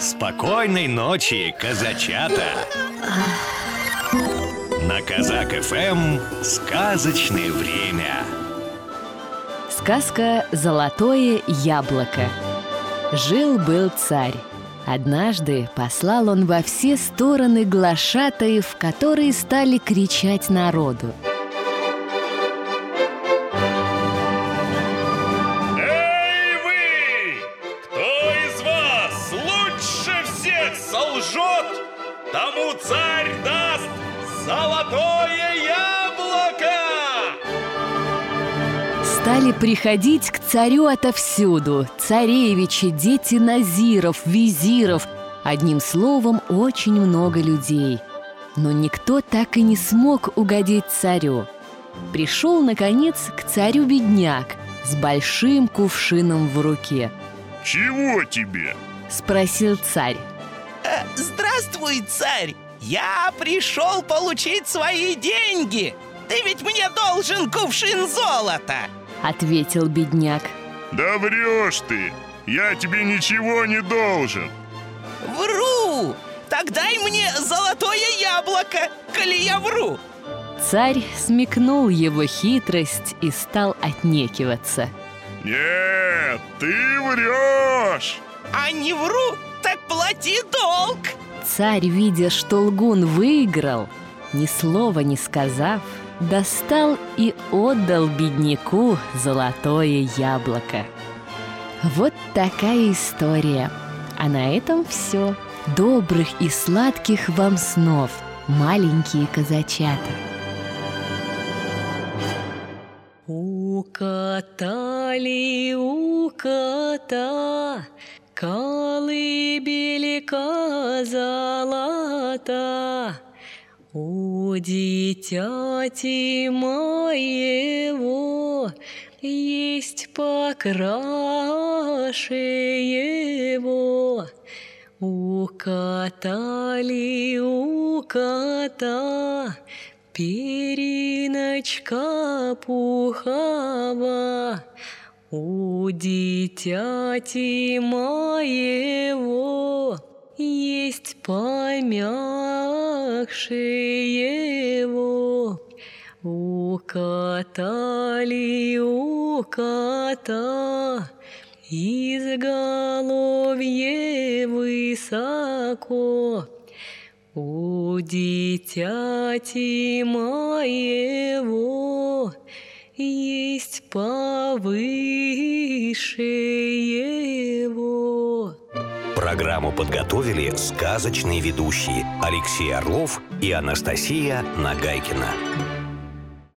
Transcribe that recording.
Спокойной ночи, казачата! На Казак ФМ сказочное время. Сказка «Золотое яблоко». Жил-был царь. Однажды послал он во все стороны глашатаев, которые стали кричать народу. Царь даст золотое яблоко! Стали приходить к царю отовсюду Царевичи, дети назиров, визиров Одним словом, очень много людей Но никто так и не смог угодить царю Пришел, наконец, к царю бедняк С большим кувшином в руке Чего тебе? Спросил царь Э, Здравствуй, царь! Я пришел получить свои деньги! Ты ведь мне должен кувшин золота! Ответил бедняк Да врешь ты! Я тебе ничего не должен! Вру! Тогда дай мне золотое яблоко, коли я вру! Царь смекнул его хитрость и стал отнекиваться Нет, ты врешь! А не вру, так плати долг! Царь, видя, что лгун выиграл, ни слова не сказав, достал и отдал бедняку золотое яблоко. Вот такая история. А на этом все. Добрых и сладких вам снов, маленькие казачата. Укатали у кота колыбелька золота. У дитяти моего есть покраше его. Укатали у кота периночка пухова. У дитяти моего есть помягше его. Укатали у кота изголовье высоко. У дитяти моего есть повыше его. Программу подготовили сказочные ведущие Алексей Орлов и Анастасия Нагайкина.